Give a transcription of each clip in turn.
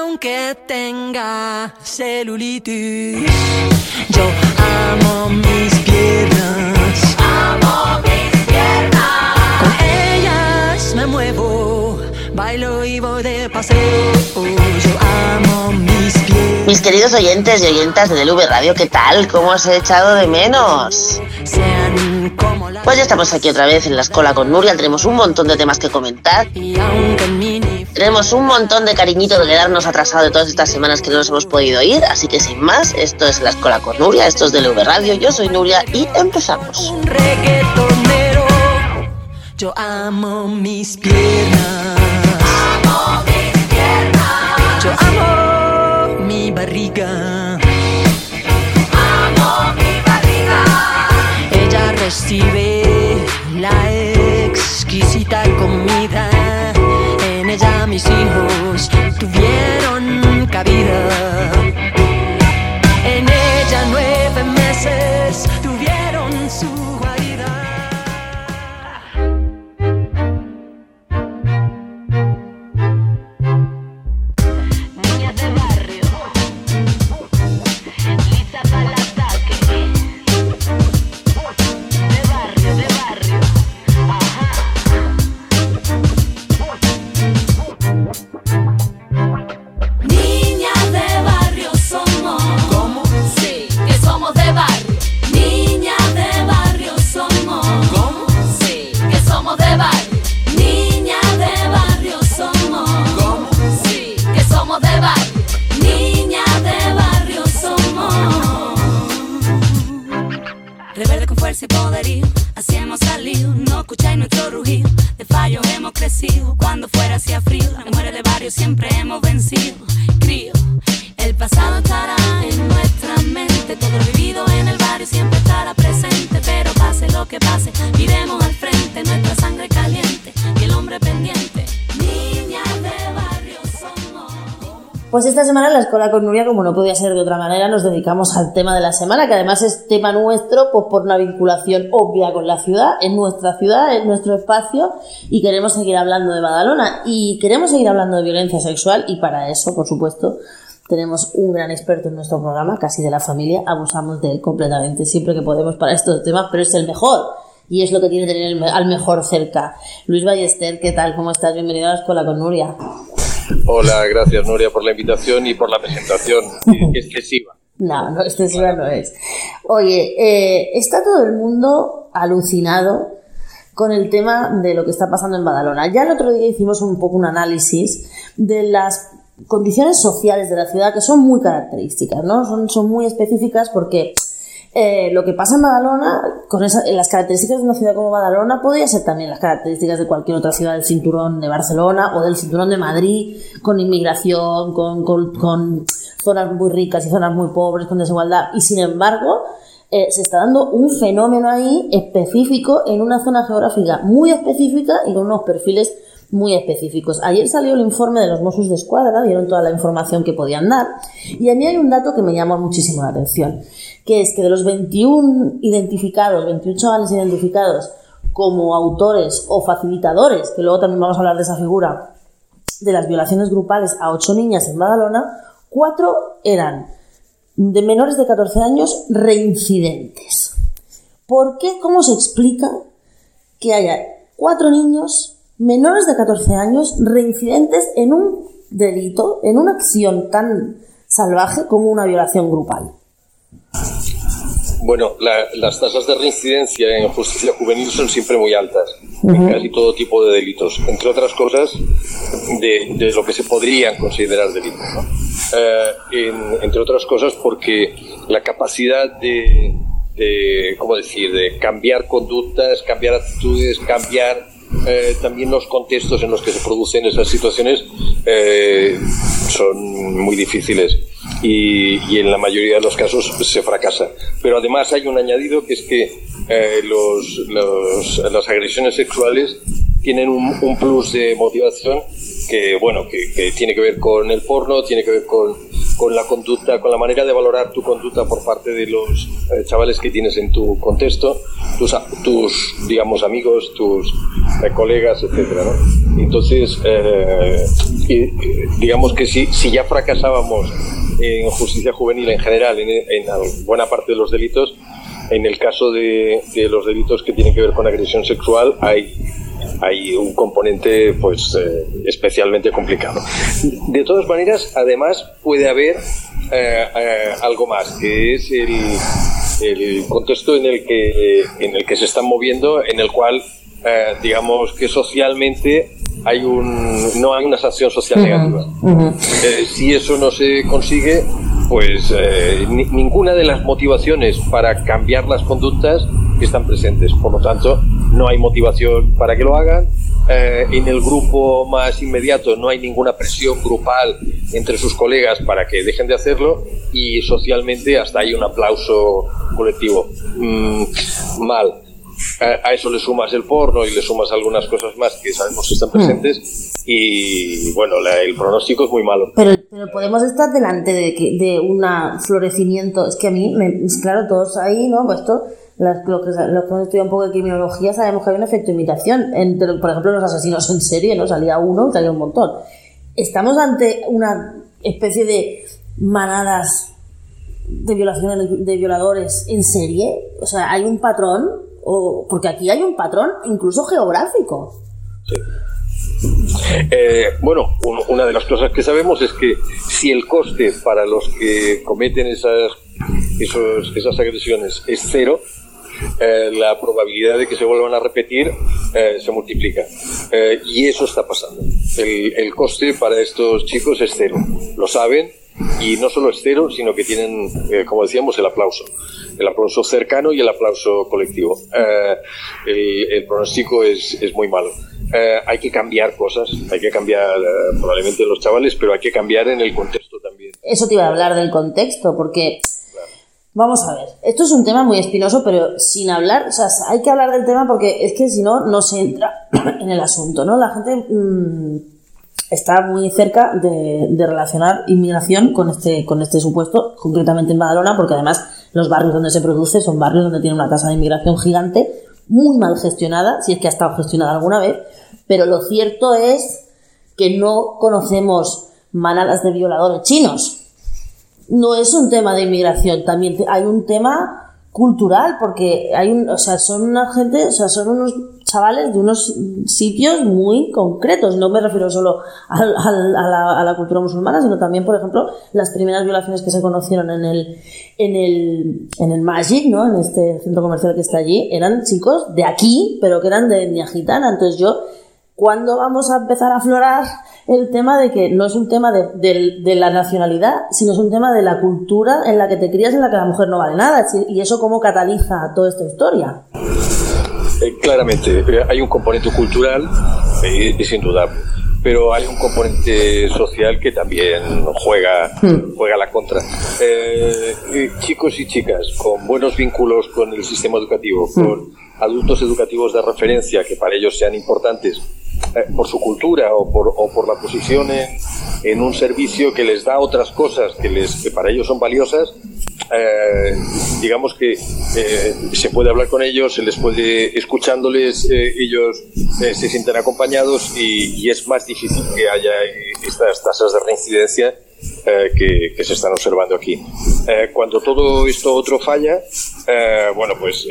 aunque tenga celulitis, yo amo mis piernas. Amo mis piernas. Con ellas me muevo, bailo y voy de paseo. Yo amo mis piernas. Mis queridos oyentes y oyentas de DLV Radio, ¿qué tal? ¿Cómo os he echado de menos? Sean como las Pues ya estamos aquí otra vez en la escuela con Nuria, tenemos un montón de temas que comentar, y aunque tenemos un montón de cariñito de quedarnos atrasado de todas estas semanas que no nos hemos podido ir, así que sin más, esto es la escuela con Nuria, esto es DLV Radio, yo soy Nuria y empezamos. un reggaetonero, yo amo mis piernas. Amo mis piernas. Yo amo mi barriga. Amo mi barriga. Ella recibe la exquisita comida. Tuvieron Pues esta semana en la Escuela con Nuria, como no podía ser de otra manera, nos dedicamos al tema de la semana, que además es tema nuestro, pues por una vinculación obvia con la ciudad, en nuestra ciudad, en nuestro espacio, y queremos seguir hablando de Badalona, y queremos seguir hablando de violencia sexual, y para eso, por supuesto, tenemos un gran experto en nuestro programa, casi de la familia, abusamos de él completamente siempre que podemos para estos temas, pero es el mejor. Y es lo que tiene tener al mejor cerca. Luis Ballester, ¿qué tal? ¿Cómo estás? Bienvenido a la Escuela con Nuria. Hola, gracias Nuria por la invitación y por la presentación excesiva. No, no, excesiva no es. Oye, eh, está todo el mundo alucinado con el tema de lo que está pasando en Badalona. Ya el otro día hicimos un poco un análisis de las condiciones sociales de la ciudad que son muy características, ¿no? Son, son muy específicas porque eh, lo que pasa en Badalona, con esa- las características de una ciudad como Badalona, podría ser también las características de cualquier otra ciudad del cinturón de Barcelona o del cinturón de Madrid, con inmigración, con, con- zonas muy ricas y zonas muy pobres, con desigualdad. Y sin embargo, eh, se está dando un fenómeno ahí específico en una zona geográfica muy específica y con unos perfiles muy específicos. Ayer salió el informe de los Mossos de Escuadra, dieron toda la información que podían dar, y a mí hay un dato que me llama muchísimo la atención, que es que de los 21 identificados, 28 chavales identificados como autores o facilitadores, que luego también vamos a hablar de esa figura, de las violaciones grupales a ocho niñas en Badalona, cuatro eran de menores de 14 años reincidentes. ¿Por qué? ¿Cómo se explica que haya cuatro niños menores de 14 años reincidentes en un delito, en una acción tan salvaje como una violación grupal? Bueno, la- las tasas de reincidencia en justicia juvenil son siempre muy altas, en casi todo tipo de delitos, entre otras cosas de, de lo que se podrían considerar delitos. ¿no? Eh, en- entre otras cosas porque la capacidad de, de, ¿cómo decir?, de cambiar conductas, cambiar actitudes, cambiar eh, también los contextos en los que se producen esas situaciones eh, son muy difíciles y, y en la mayoría de los casos se fracasa. Pero además hay un añadido que es que eh, los, las agresiones sexuales tienen un, un plus de motivación que, bueno, que, que tiene que ver con el porno, tiene que ver con, con la conducta, con la manera de valorar tu conducta por parte de los eh, chavales que tienes en tu contexto, tus, tus digamos, amigos, tus eh, colegas, etcétera, ¿no? Entonces, eh, digamos que si, si ya fracasábamos en justicia juvenil en general, en, en buena parte de los delitos, en el caso de, de, los delitos que tienen que ver con agresión sexual, hay hay un componente pues eh, especialmente complicado. De todas maneras, además puede haber eh, eh, algo más, que es el, el, contexto en el que en el que se están moviendo, en el cual digamos que socialmente hay un no hay una sanción social negativa. si eso no se consigue, pues ninguna de las motivaciones para cambiar las conductas están presentes. Por lo tanto, no hay motivación para que lo hagan. Eh, en el grupo más inmediato no hay ninguna presión grupal entre sus colegas para que dejen de hacerlo y socialmente hasta hay un aplauso colectivo. Mm, mal. A, eso le sumas el porno y le sumas algunas cosas más que sabemos que están hmm. presentes y bueno, el pronóstico es muy malo. Pero, podemos estar delante de, de un florecimiento, es que a mí, me, claro, todos ahí, ¿no? Pues esto los que, los que hemos estudiado un poco de criminología sabemos que hay un efecto imitación. Entre, por ejemplo, los asesinos en serie, ¿no? Salía uno, salía un montón. Estamos ante una especie de manadas de violaciones de violadores en serie. O sea, hay un patrón, o, porque aquí hay un patrón incluso geográfico. Sí. Eh, bueno, una de las cosas que sabemos es que si el coste para los que cometen esas, esas agresiones es cero, eh, la probabilidad de que se vuelvan a repetir eh, se multiplica. Eh, y eso está pasando. El, el, coste para estos chicos es cero. Lo saben y no solo es cero, sino que tienen, como decíamos, el aplauso. El aplauso cercano y el aplauso colectivo. El, el, pronóstico es, es muy malo. hay que cambiar cosas, hay que cambiar probablemente los chavales, pero hay que cambiar en el contexto también. Eso te iba a hablar del contexto, porque Vamos a ver, esto es un tema muy espinoso, pero sin hablar, o sea, hay que hablar del tema porque es que si no, no se entra en el asunto, ¿no? La gente mm, está muy cerca de, relacionar inmigración con este, con este supuesto, concretamente en Badalona, porque además los barrios donde se produce son barrios donde tiene una tasa de inmigración gigante, muy mal gestionada, si es que ha estado gestionada alguna vez, pero lo cierto es que no conocemos manadas de violadores chinos. No es un tema de inmigración, también hay un tema cultural, porque hay un, o sea, son una gente, o sea, son unos chavales de unos sitios muy concretos. No me refiero solo a, la, a, la, cultura musulmana, sino también, por ejemplo, las primeras violaciones que se conocieron en el, en el, en el Magic, ¿no? En este centro comercial que está allí, eran chicos de aquí, pero que eran de etnia gitana. Entonces yo, ¿cuándo vamos a empezar a aflorar el tema de que no es un tema de, la nacionalidad, sino es un tema de la cultura en la que te crías, en la que la mujer no vale nada. Y eso cómo cataliza toda esta historia. Eh, claramente, eh, hay un componente cultural, eh, es indudable pero hay un componente social que también juega, hmm. juega la contra. chicos y chicas con buenos vínculos con el sistema educativo, hmm. con adultos educativos de referencia que para ellos sean importantes eh, por su cultura o por, o por la posición en, un servicio que les da otras cosas que, les, que para ellos son valiosas, eh, digamos que eh, se puede hablar con ellos, se les puede, escuchándoles, ellos se sienten acompañados y, es más difícil que haya estas tasas de reincidencia que, que, se están observando aquí. cuando todo esto otro falla, bueno, pues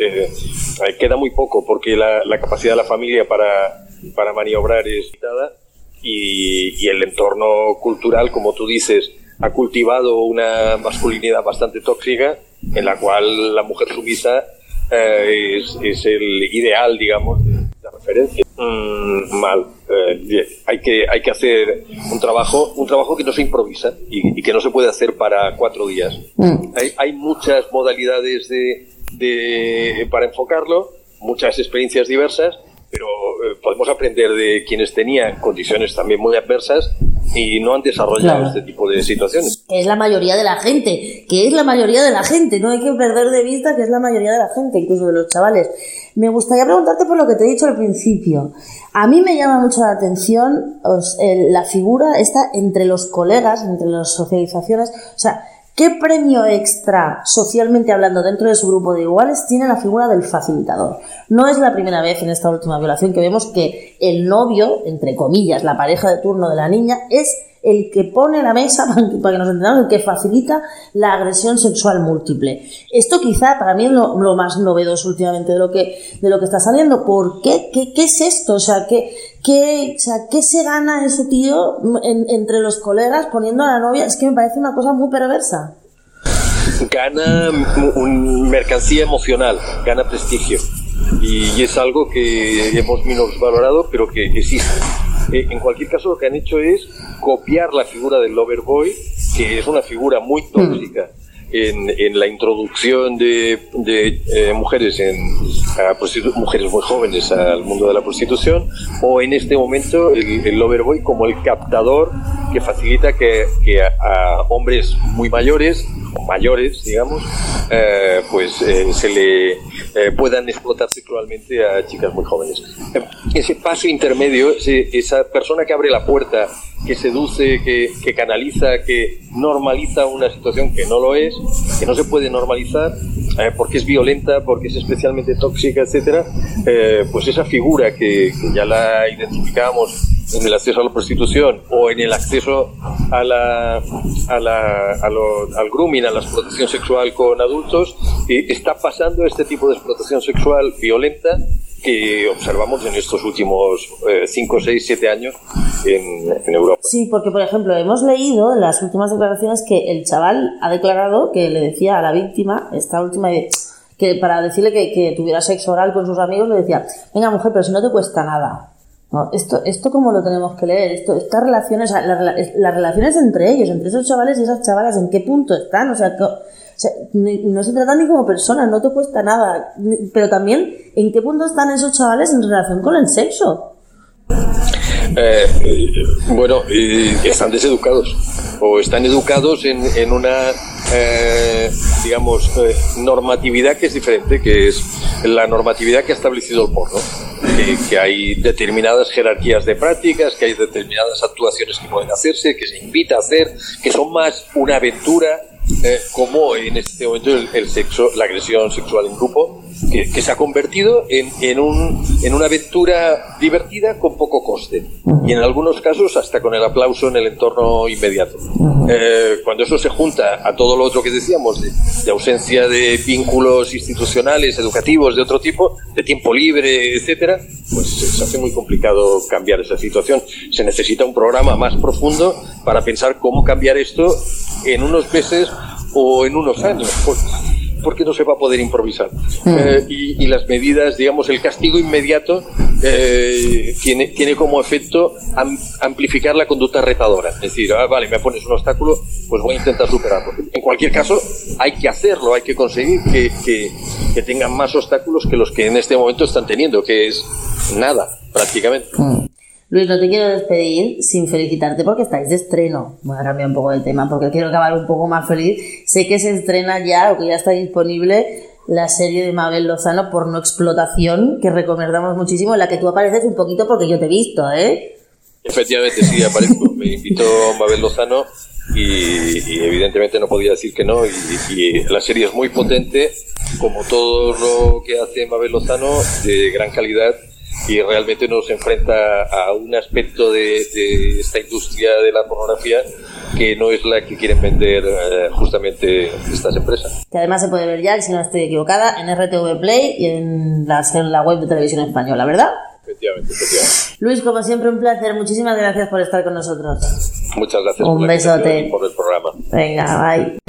queda muy poco porque la, la capacidad de la familia para para maniobrar es limitada y, el entorno cultural, como tú dices, ha cultivado una masculinidad bastante tóxica en la cual la mujer sumisa eh, es, el ideal, digamos, de referencia. Mm, mal. Eh, hay, que, hay que hacer un trabajo, un trabajo que no se improvisa y, que no se puede hacer para cuatro días. Mm. Hay, hay, muchas modalidades de, de, para enfocarlo, muchas experiencias diversas pero eh, podemos aprender de quienes tenían condiciones también muy adversas y no han desarrollado este tipo de situaciones. Es la mayoría de la gente, que es la mayoría de la gente, no hay que perder de vista que es la mayoría de la gente, incluso de los chavales. Me gustaría preguntarte por lo que te he dicho al principio. A mí me llama mucho la atención la figura esta entre los colegas, entre las socializaciones, o sea, ¿Qué premio extra, socialmente hablando, dentro de su grupo de iguales, tiene la figura del facilitador? No es la primera vez en esta última violación que vemos que el novio, entre comillas, la pareja de turno de la niña, es el que pone la mesa, para que nos entendamos, el que facilita la agresión sexual múltiple. Esto quizá para mí es lo, más novedoso últimamente de lo que, de lo que está saliendo. ¿Por qué? ¿Qué, es esto? O sea, ¿qué, qué, o sea, ¿qué se gana ese tío entre los colegas poniendo a la novia? Es que me parece una cosa muy perversa. Gana un mercancía emocional, gana prestigio. Y, es algo que hemos menos valorado, pero que existe. Eh, en cualquier caso, lo que han hecho es copiar la figura del Loverboy, que es una figura muy mm. En, en, la introducción de, de eh, mujeres en mujeres muy jóvenes al mundo de la prostitución o en este momento el, el Loverboy como el captador que facilita que, que a, hombres muy mayores mayores, digamos, eh, pues eh, se le eh, puedan explotar sexualmente a chicas muy jóvenes. Ese paso intermedio, esa persona que abre la puerta, que seduce, que, que, canaliza, que normaliza una situación que no lo es, que no se puede normalizar, porque es violenta, porque es especialmente tóxica, etcétera, pues esa figura que, que ya la identificamos en el acceso a la prostitución o en el acceso a la, a la, al grooming, a la explotación sexual con adultos, y está pasando este tipo de explotación sexual violenta que observamos en estos últimos 5, 6, 7 años en, en, Europa. Sí, porque por ejemplo hemos leído en las últimas declaraciones que el chaval ha declarado que le decía a la víctima, esta última, que para decirle que, que tuviera sexo oral con sus amigos, le decía, venga mujer, pero si no te cuesta nada. No, esto, esto cómo lo tenemos que leer, esto, estas relaciones, las, relaciones entre ellos, entre esos chavales y esas chavalas, ¿en qué punto están? O sea, no se trata ni como personas, no te cuesta nada, pero también en qué punto están esos chavales en relación con el sexo. Eh, bueno, están deseducados o están educados en, en una, eh, digamos, eh, normatividad que es diferente, que es la normatividad que ha establecido el porno. Que, hay determinadas jerarquías de prácticas, que hay determinadas actuaciones que pueden hacerse, que se invita a hacer, que son más una aventura, eh, como en este momento el, sexo, la agresión sexual en grupo, que, que se ha convertido en, en, un, en, una aventura divertida con poco coste y en algunos casos hasta con el aplauso en el entorno inmediato. Eh, cuando eso se junta a todo lo otro que decíamos, de, de, ausencia de vínculos institucionales, educativos, de otro tipo, de tiempo libre, etcétera, pues se hace muy complicado cambiar esa situación. Se necesita un programa más profundo para pensar cómo cambiar esto en unos meses o en unos años porque no se va a poder improvisar. Mm. Eh, y, las medidas, digamos, el castigo inmediato eh, tiene, tiene como efecto amplificar la conducta retadora. Es decir, ah, vale, me pones un obstáculo, pues voy a intentar superarlo. En cualquier caso, hay que hacerlo, hay que conseguir que, que, que tengan más obstáculos que los que en este momento están teniendo, que es nada, prácticamente. Mm. Luis, no te quiero despedir sin felicitarte porque estáis de estreno. Voy a cambiar un poco de tema porque quiero acabar un poco más feliz. Sé que se estrena ya o que ya está disponible la serie de Mabel Lozano por no explotación, que recomendamos muchísimo, en la que tú apareces un poquito porque yo te he visto, ¿eh? Efectivamente, sí, aparezco. Me invitó Mabel Lozano y, evidentemente no podía decir que no. y, la serie es muy potente, como todo lo que hace Mabel Lozano, de gran calidad y realmente nos enfrenta a un aspecto de, esta industria de la pornografía que no es la que quieren vender eh, justamente estas empresas. Que además se puede ver ya, si no estoy equivocada, en RTV Play y en la, en la web de televisión española, ¿verdad? Efectivamente, efectivamente. Luis, como siempre, un placer. Muchísimas gracias por estar con nosotros. Muchas gracias un besote. por el programa. Venga, bye.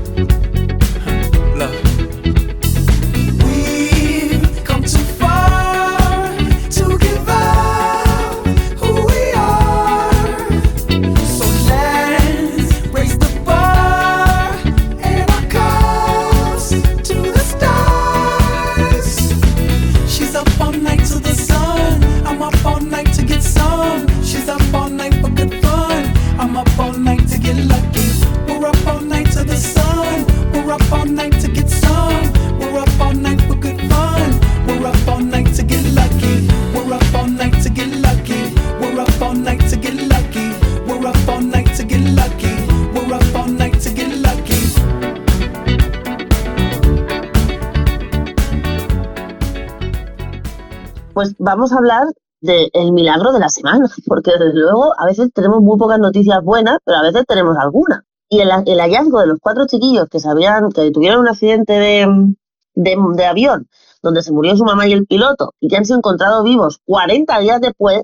Vamos a hablar del milagro de la semana, porque desde luego a veces tenemos muy pocas noticias buenas, pero a veces tenemos alguna. Y el, hallazgo de los cuatro chiquillos que sabían que tuvieron un accidente de, de, de avión, donde se murió su mamá y el piloto, y que han sido encontrados vivos 40 días después,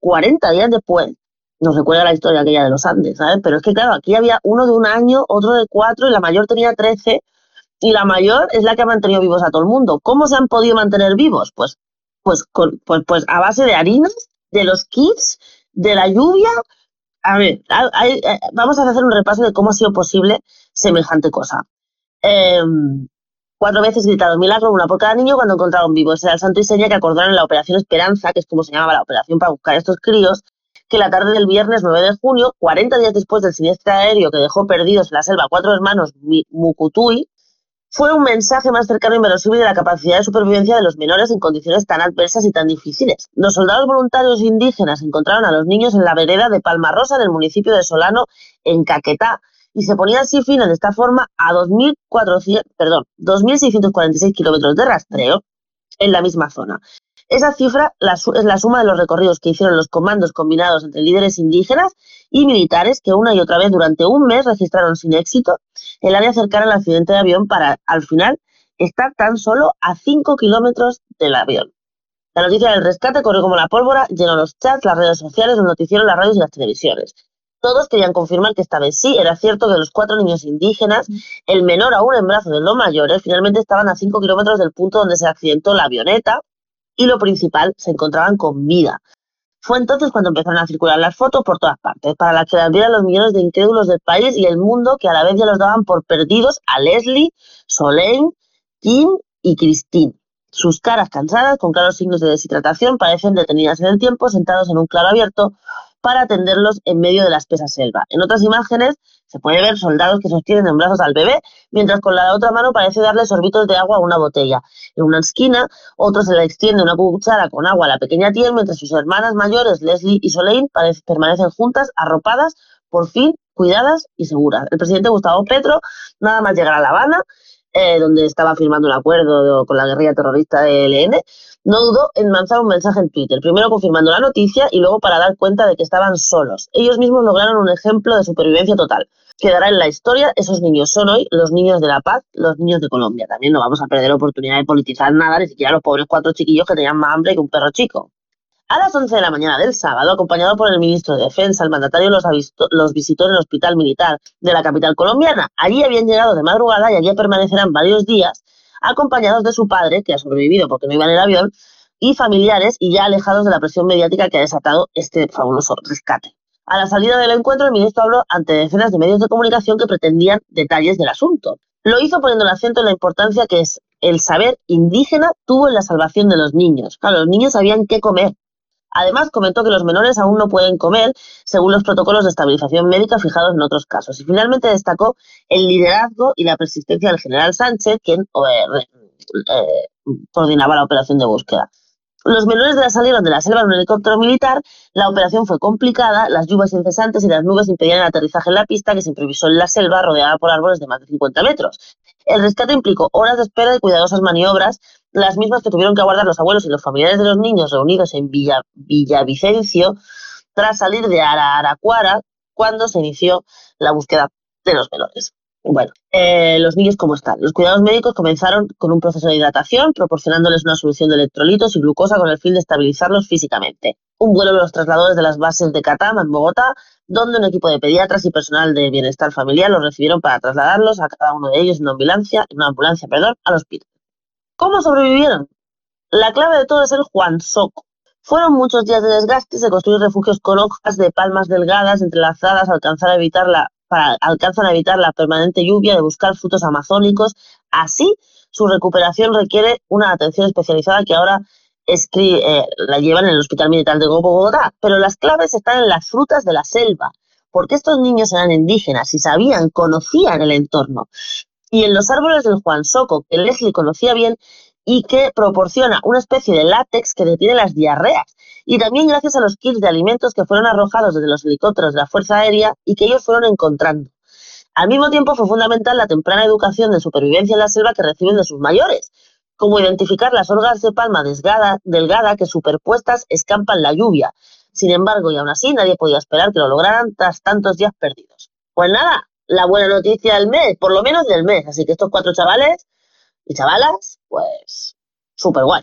40 días después, nos recuerda la historia aquella de los Andes, ¿sabes? Pero es que claro, aquí había uno de un año, otro de cuatro, y la mayor tenía 13, y la mayor es la que ha mantenido vivos a todo el mundo. ¿Cómo se han podido mantener vivos? Pues pues, con, pues, pues a base de harinas, de los kits, de la lluvia. A ver, eh, vamos a hacer un repaso de cómo ha sido posible semejante cosa. Eh, cuatro veces gritaron milagro, una por cada niño cuando encontraron vivos. Era el santo y seña que acordaron en la Operación Esperanza, que es como se llamaba la operación para buscar a estos críos, que la tarde del viernes 9 de junio, 40 días después del siniestro aéreo que dejó perdidos en la selva cuatro hermanos Mukutui, fue un mensaje más cercano e inverosímil de la capacidad de supervivencia de los menores en condiciones tan adversas y tan difíciles. Los soldados voluntarios indígenas encontraron a los niños en la vereda de Palma Rosa, en el municipio de Solano, en Caquetá, y se ponían así fin de esta forma a 2.400, perdón, 2.646 kilómetros de rastreo en la misma zona. Esa cifra la es la suma de los recorridos que hicieron los comandos combinados entre líderes indígenas y militares que una y otra vez durante un mes registraron sin éxito el área cercana al accidente de avión para, al final, estar tan solo a 5 kilómetros del avión. La noticia del rescate corrió como la pólvora, llenó los chats, las redes sociales, los noticieros, las radios y las televisiones. Todos querían confirmar que esta vez sí era cierto que los cuatro niños indígenas, el menor aún en brazos de los mayores, finalmente estaban a 5 kilómetros del punto donde se accidentó la avioneta y lo principal, se encontraban con vida. Fue entonces cuando empezaron a circular las fotos por todas partes, para las que las los millones de incrédulos del país y el mundo que a la vez ya los daban por perdidos a Leslie, Soleil, Kim y Christine. Sus caras cansadas, con claros signos de deshidratación, parecen detenidas en el tiempo, sentados en un claro abierto para atenderlos en medio de la espesa selva. En otras imágenes se puede ver soldados que sostienen en brazos al bebé, mientras con la otra mano parece darle sorbitos de agua a una botella. En una esquina, otro se le extiende una cuchara con agua a la pequeña Tien, mientras sus hermanas mayores, Leslie y Soleil, permanecen juntas, arropadas, por fin, cuidadas y seguras. El presidente Gustavo Petro, nada más llegar a La Habana, eh, donde estaba firmando un acuerdo con la guerrilla terrorista de ELN, no dudó en lanzar un mensaje en Twitter, primero confirmando la noticia y luego para dar cuenta de que estaban solos. Ellos mismos lograron un ejemplo de supervivencia total. Quedará en la historia, esos niños son hoy los niños de la paz, los niños de Colombia. También no vamos a perder oportunidad de politizar nada, ni siquiera los pobres cuatro chiquillos que tenían más hambre que un perro chico. A las 11 de la mañana del sábado, acompañado por el ministro de Defensa, el mandatario los, los visitó en el hospital militar de la capital colombiana. Allí habían llegado de madrugada y allí permanecerán varios días, acompañados de su padre, que ha sobrevivido porque no iba en el avión, y familiares y ya alejados de la presión mediática que ha desatado este fabuloso rescate. A la salida del encuentro, el ministro habló ante decenas de medios de comunicación que pretendían detalles del asunto. Lo hizo poniendo el acento en la importancia que el saber indígena tuvo en la salvación de los niños. Claro, los niños sabían qué comer. Además, comentó que los menores aún no pueden comer según los protocolos de estabilización médica fijados en otros casos. Y finalmente destacó el liderazgo y la persistencia del general Sánchez, quien eh, eh, coordinaba la operación de búsqueda. Los menores de la salieron de la selva en un helicóptero militar, la operación fue complicada, las lluvias incesantes y las nubes impedían el aterrizaje en la pista que se improvisó en la selva rodeada por árboles de más de 50 metros. El rescate implicó horas de espera y cuidadosas maniobras, las mismas que tuvieron que aguardar los abuelos y los familiares de los niños reunidos en Villa, Villavicencio tras salir de Araraquara cuando se inició la búsqueda de los menores. Bueno, eh, los niños, ¿cómo están? Los cuidados médicos comenzaron con un proceso de hidratación, proporcionándoles una solución de electrolitos y glucosa con el fin de estabilizarlos físicamente. Un vuelo los trasladó desde las bases de Catama, en Bogotá, donde un equipo de pediatras y personal de bienestar familiar los recibieron para trasladarlos a cada uno de ellos en una ambulancia, en una ambulancia perdón, al hospital. ¿Cómo sobrevivieron? La clave de todo es el Juan Soco. Fueron muchos días de desgaste se construir refugios con hojas de palmas delgadas entrelazadas alcanzar a evitar la, para, alcanzan a evitar la permanente lluvia de buscar frutos amazónicos. Así, su recuperación requiere una atención especializada que ahora eh, la llevan en el Hospital Militar de Bogotá. Pero las claves están en las frutas de la selva, porque estos niños eran indígenas y sabían, conocían el entorno. Y en los árboles del Juan Soco, que Leslie conocía bien y que proporciona una especie de látex que detiene las diarreas. Y también gracias a los kits de alimentos que fueron arrojados desde los helicópteros de la Fuerza Aérea y que ellos fueron encontrando. Al mismo tiempo fue fundamental la temprana educación de supervivencia en la selva que reciben de sus mayores, como identificar las hojas de palma desgada- delgada que superpuestas escampan la lluvia. Sin embargo, y aún así, nadie podía esperar que lo lograran tras tantos días perdidos. Pues nada, la buena noticia del mes, por lo menos del mes. Así que estos cuatro chavales y chavalas, pues súper guay.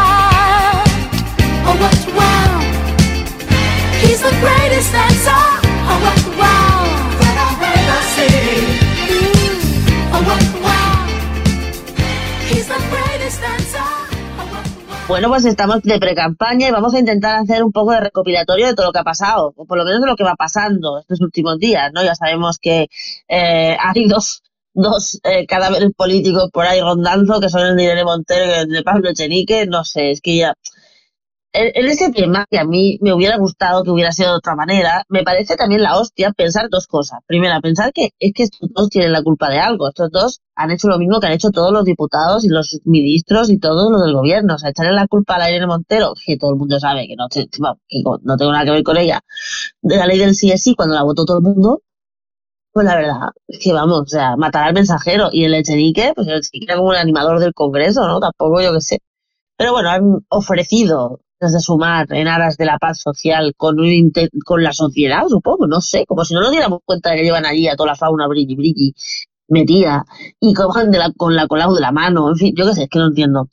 Oh! Bueno, pues estamos de pre-campaña y vamos a intentar hacer un poco de recopilatorio de todo lo que ha pasado, o por lo menos de lo que va pasando estos últimos días, ¿no? Ya sabemos que eh, hay dos, dos eh, cadáveres políticos por ahí rondando, que son el de Irene Montero el de Pablo Echenique, no sé, es que ya... En, ese tema, que a mí me hubiera gustado que hubiera sido de otra manera, me parece también la hostia pensar dos cosas. Primera, pensar que es que estos dos tienen la culpa de algo. Estos dos han hecho lo mismo que han hecho todos los diputados y los ministros y todos los del gobierno. O sea, echarle la culpa a la Irene Montero, que todo el mundo sabe que no, que no tengo nada que ver con ella, de la ley del sí es sí cuando la votó todo el mundo. Pues la verdad, es que vamos, o sea, matar al mensajero y el Echenique, pues el Echenique era como un animador del Congreso, ¿no? Tampoco yo qué sé. Pero bueno, han ofrecido desde sumar en aras de la paz social con, un con la sociedad, supongo, no sé, como si no nos diéramos cuenta de que llevan allí a toda la fauna brilli brilli metida y cojan de la, con la colau de la mano, en fin, yo qué sé, es que no entiendo.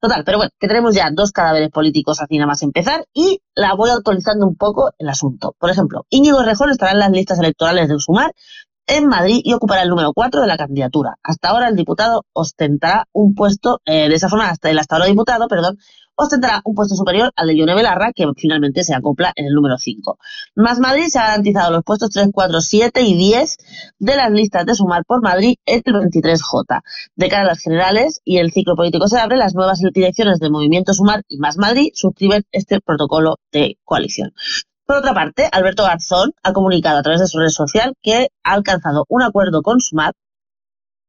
Total, pero bueno, que tenemos ya dos cadáveres políticos así nada más empezar y la voy actualizando un poco el asunto. Por ejemplo, Íñigo Rejón estará en las listas electorales de Sumar en Madrid y ocupará el número 4 de la candidatura. Hasta ahora el diputado ostentará un puesto, eh, de esa forma, hasta el hasta ahora diputado, perdón, ostentará un puesto superior al de Yone Belarra, que finalmente se acopla en el número 5. Más Madrid se ha garantizado los puestos 3, 4, 7 y 10 de las listas de Sumar por Madrid en el 23J. De cara a las generales y el ciclo político se abre, las nuevas direcciones del Movimiento Sumar y Más Madrid suscriben este protocolo de coalición. Por otra parte, Alberto Garzón ha comunicado a través de su red social que ha alcanzado un acuerdo con Sumar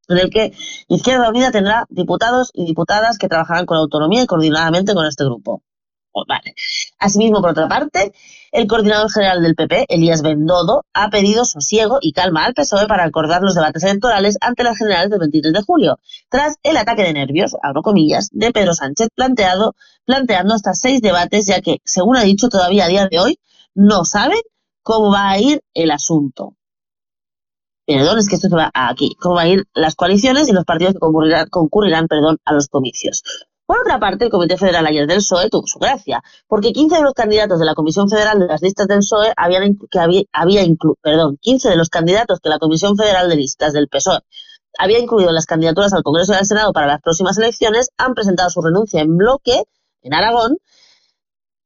en el que Izquierda Unida tendrá diputados y diputadas que trabajarán con autonomía y coordinadamente con este grupo. Vale. Asimismo, por otra parte, el coordinador general del PP, Elías Bendodo, ha pedido sosiego y calma al PSOE para acordar los debates electorales ante las generales del 23 de julio, tras el ataque de nervios, abro comillas, de Pedro Sánchez planteado, planteando hasta seis debates, ya que, según ha dicho todavía a día de hoy, no saben cómo va a ir el asunto. Perdón, es que esto se va aquí. ¿Cómo van a ir las coaliciones y los partidos que concurrirán, concurrirán perdón, a los comicios? Por otra parte, el Comité Federal ayer del PSOE tuvo su gracia, porque 15 de los candidatos de la Comisión Federal de las listas del PSOE habían, que había, había inclu- perdón, 15 de los candidatos que la Comisión Federal de Listas del PSOE había incluido en las candidaturas al Congreso y al Senado para las próximas elecciones han presentado su renuncia en bloque en Aragón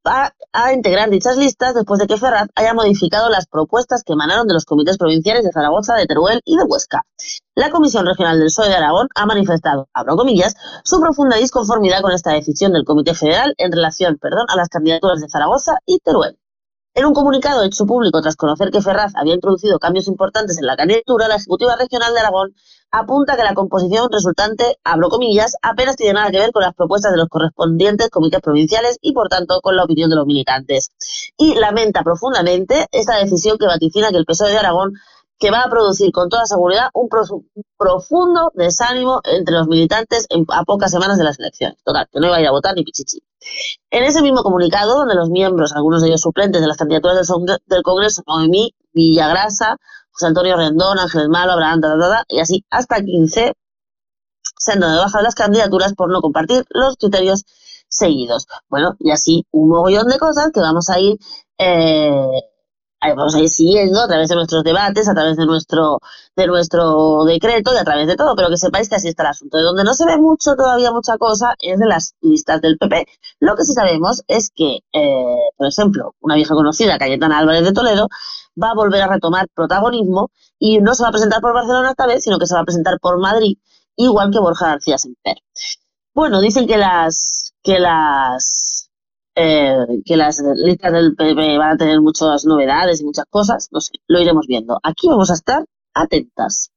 a, a integrar dichas listas después de que Ferraz haya modificado las propuestas que emanaron de los comités provinciales de Zaragoza, de Teruel y de Huesca. La Comisión Regional del PSOE de Aragón ha manifestado, abro comillas, su profunda disconformidad con esta decisión del Comité Federal en relación, perdón, a las candidaturas de Zaragoza y Teruel. En un comunicado hecho público tras conocer que Ferraz había introducido cambios importantes en la candidatura, la Ejecutiva Regional de Aragón apunta que la composición resultante, abro comillas, apenas tiene nada que ver con las propuestas de los correspondientes comités provinciales y, por tanto, con la opinión de los militantes. Y lamenta profundamente esta decisión que vaticina que el PSOE de Aragón que va a producir con toda seguridad un pro- profundo desánimo entre los militantes a pocas semanas de las elecciones. Total, que no iba a ir a votar ni pichichi. En ese mismo comunicado, donde los miembros, algunos de ellos suplentes de las candidaturas del Congreso, Noemí, Villagrasa, José Antonio Rendón, Ángeles Malo, Abraham, y así hasta 15, se han dado de baja las candidaturas por no compartir los criterios seguidos. Bueno, y así un mogollón de cosas que vamos a ir, eh, vamos a ir siguiendo a través de nuestros debates, a través de nuestro, de nuestro decreto y a través de todo, pero que sepáis que así está el asunto. De donde no se ve mucho, todavía mucha cosa, es de las listas del PP. Lo que sí sabemos es que, eh, por ejemplo, una vieja conocida, Cayetana Álvarez de Toledo, va a volver a retomar protagonismo y no se va a presentar por Barcelona esta vez, sino que se va a presentar por Madrid, igual que Borja García Semper. Bueno, dicen que las que las eh, que las listas del PP van a tener muchas novedades y muchas cosas, no sé, lo iremos viendo. Aquí vamos a estar atentas.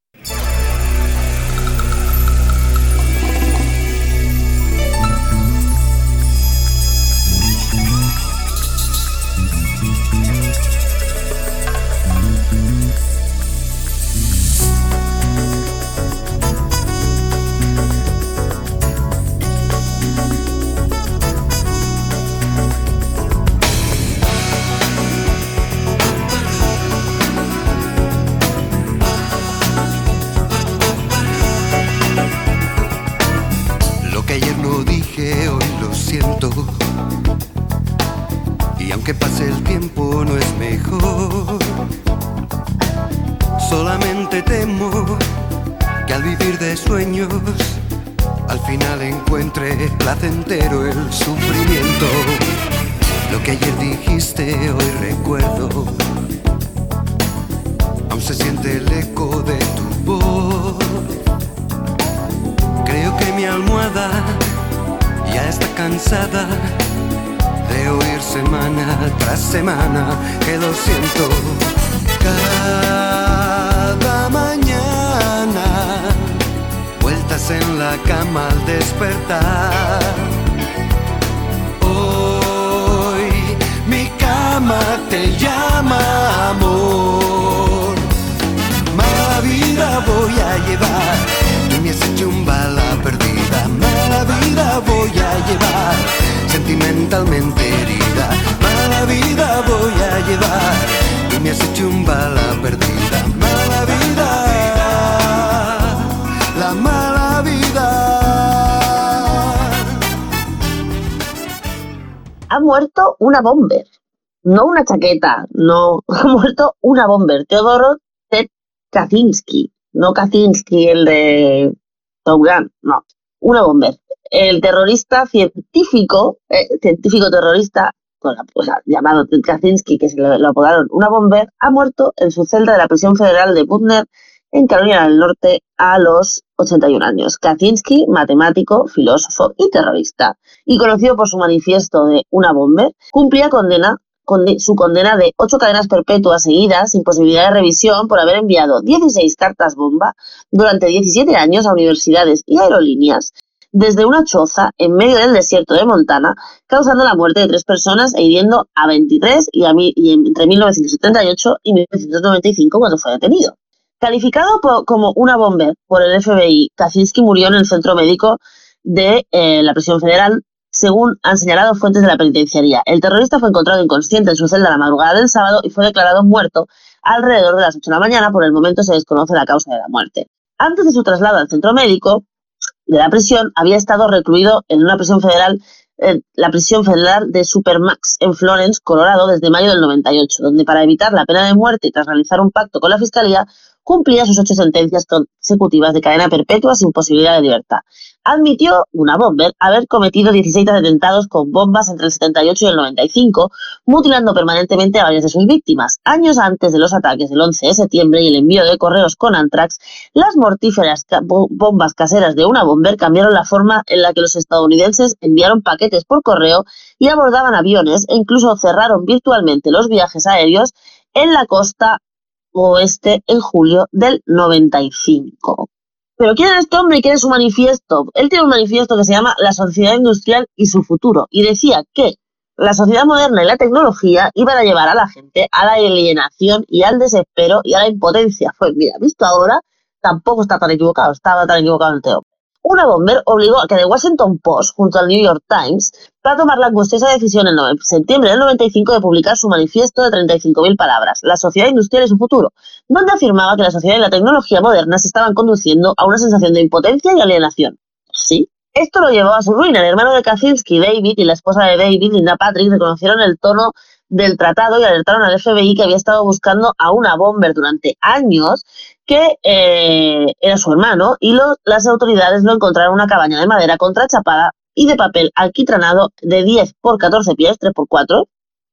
Aunque pase el tiempo, no es mejor. Solamente temo que al vivir de sueños, al final encuentre placentero el sufrimiento. Lo que ayer dijiste, hoy recuerdo. Aún se siente el eco de tu voz. Creo que mi almohada ya está cansada de oír semana tras semana que lo siento. Cada mañana, vueltas en la cama al despertar. Hoy mi cama te llama amor. Mala vida voy a llevar. Tú me has hecho un bala perdida. Mala vida voy a llevar. Sentimentalmente herida. Mala vida voy a llevar. Tú me has hecho un bala perdida. Mala vida. La mala vida. Ha muerto una bomber, no una chaqueta, no, ha muerto una bomber, Teodoro Ted Kaczynski, no Kaczynski el de Top Gun, no, una bomber. El terrorista científico, eh, científico terrorista, con la- llamado Kaczynski, que se lo, lo apodaron una bomber, ha muerto en su celda de la prisión federal de Butner en Carolina del Norte a los 81 años. Kaczynski, matemático, filósofo y terrorista, y conocido por su manifiesto de una bomber, cumplía condena conde- su condena de ocho cadenas perpetuas seguidas sin posibilidad de revisión por haber enviado 16 cartas bomba durante 17 años a universidades y aerolíneas desde una choza en medio del desierto de Montana, causando la muerte de tres personas e hiriendo a 23 y, a y entre 1978 y 1995 cuando fue detenido. Calificado como una bomber por el FBI, Kaczynski murió en el centro médico de eh, la prisión federal, según han señalado fuentes de la penitenciaría. El terrorista fue encontrado inconsciente en su celda la madrugada del sábado y fue declarado muerto alrededor de las 8 de la mañana. Por el momento se desconoce la causa de la muerte. Antes de su traslado al centro médico de la prisión, había estado recluido en una prisión federal, la prisión federal de Supermax en Florence, Colorado, desde mayo del 98, donde para evitar la pena de muerte y tras realizar un pacto con la fiscalía, cumplía sus ocho sentencias consecutivas de cadena perpetua sin posibilidad de libertad. Admitió una bomber haber cometido 16 atentados con bombas entre el 78 y el 95, mutilando permanentemente a varias de sus víctimas. Años antes de los ataques del 11 de septiembre y el envío de correos con antrax, las mortíferas bombas caseras de una bomber cambiaron la forma en la que los estadounidenses enviaron paquetes por correo y abordaban aviones e incluso cerraron virtualmente los viajes aéreos en la costa oeste en julio del 95. Pero ¿quién es este hombre y quién es su manifiesto? Él tiene un manifiesto que se llama La sociedad industrial y su futuro y decía que la sociedad moderna y la tecnología iban a llevar a la gente a la alienación y al desespero y a la impotencia. Pues mira, visto ahora, tampoco está tan equivocado, estaba tan equivocado el Teo. Una bomber obligó a que The Washington Post, junto al New York Times, para tomar la angustiosa decisión en septiembre del 95 de publicar su manifiesto de 35.000 palabras, La sociedad industrial y su futuro, donde afirmaba que la sociedad y la tecnología modernas se estaban conduciendo a una sensación de impotencia y alienación. ¿Sí? Esto lo llevó a su ruina. El hermano de Kaczynski, David, y la esposa de David, Linda Patrick, reconocieron el tono del tratado y alertaron al FBI que había estado buscando a una bomber durante años que eh, era su hermano y las autoridades lo encontraron en una cabaña de madera contrachapada y de papel alquitranado de 10 por 14 pies, 3 por 4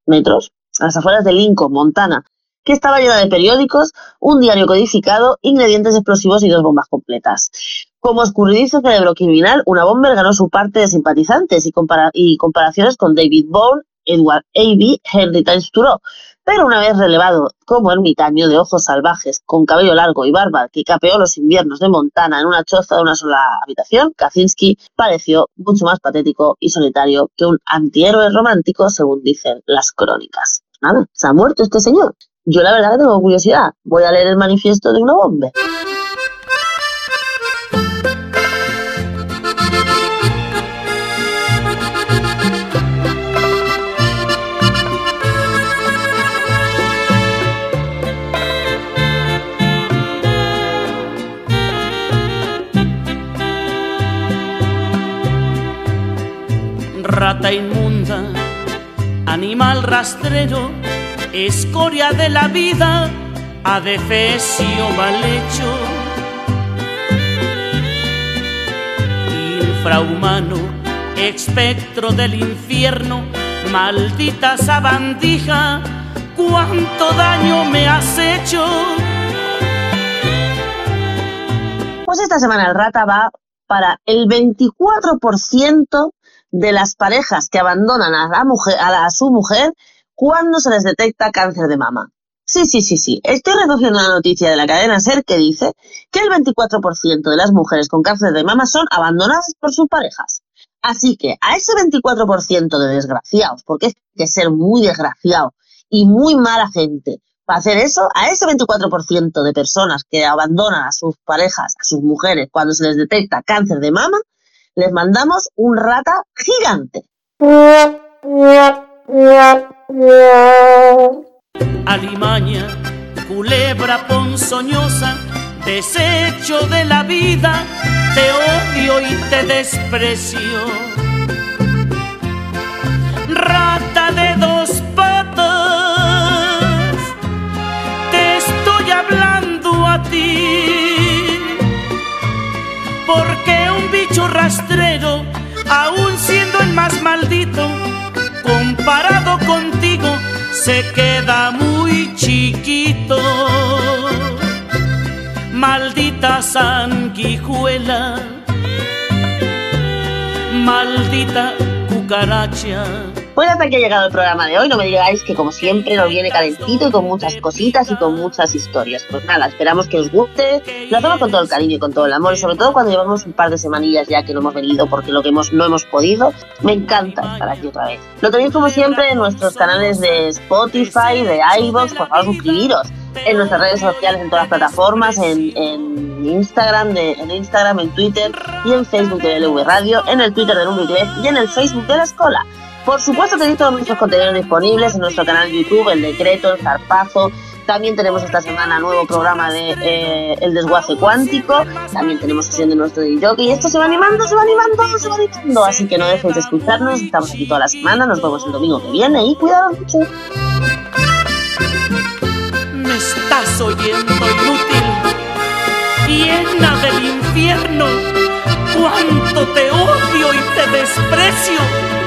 metros, a las afueras de Lincoln, Montana, que estaba llena de periódicos, un diario codificado, ingredientes explosivos y dos bombas completas. Como escurridizo cerebro criminal, una bomber ganó su parte de simpatizantes y, compara- y comparaciones con David Bourne, Edward A.B., Henry Times Thoreau. Pero una vez relevado como ermitaño de ojos salvajes, con cabello largo y barba, que capeó los inviernos de Montana en una choza de una sola habitación, Kaczynski pareció mucho más patético y solitario que un antihéroe romántico, según dicen las crónicas. Nada, se ha muerto este señor. Yo la verdad tengo curiosidad. Voy a leer el manifiesto de una bomba. Rata inmunda, animal rastrero, escoria de la vida, adefesio mal hecho, infrahumano, espectro del infierno, maldita sabandija, cuánto daño me has hecho. Pues esta semana el rata va para el 24% de las parejas que abandonan a, la mujer, a, la- su mujer cuando se les detecta cáncer de mama. Sí, sí, sí, sí. Estoy recogiendo una noticia de la cadena SER que dice que el 24% de las mujeres con cáncer de mama son abandonadas por sus parejas. Así que a ese 24% de desgraciados, porque es que ser muy desgraciado y muy mala gente para hacer eso, a ese 24% de personas que abandonan a sus parejas, a sus mujeres, cuando se les detecta cáncer de mama, les mandamos un rata gigante. alimaña, culebra ponzoñosa, desecho de la vida, te odio y te desprecio. Rata de dos patas, te estoy hablando a ti, rastrero, aun siendo el más maldito, comparado contigo, se queda muy chiquito. Maldita sanguijuela, maldita cucaracha, Pues hasta aquí ha llegado el programa de hoy. No me digáis que, como siempre, nos viene calentito y con muchas cositas y con muchas historias. Pues nada, esperamos que os guste. Lo hacemos con todo el cariño y con todo el amor. Y sobre todo cuando llevamos un par de semanillas ya que no hemos venido porque lo que hemos, no hemos podido. Me encanta estar aquí otra vez. Lo tenéis, como siempre, en nuestros canales de Spotify, de iVoox. Por favor, suscribiros en nuestras redes sociales, en todas las plataformas, en, Instagram, de, en Instagram, en Twitter y en Facebook de LV Radio, en el Twitter de Lumigref y en el Facebook de la Escola. Por supuesto tenéis todos nuestros contenidos disponibles en nuestro canal de YouTube, El Decreto, El Zarpazo. También tenemos esta semana nuevo programa de eh, El Desguace Cuántico. También tenemos sesión de nuestro DJ. Y esto se va animando, se va animando, se va animando. Así que no dejéis de escucharnos. Estamos aquí toda la semana. Nos vemos el domingo que viene y cuidados mucho. Me estás oyendo inútil, llena del infierno. Cuánto te odio y te desprecio.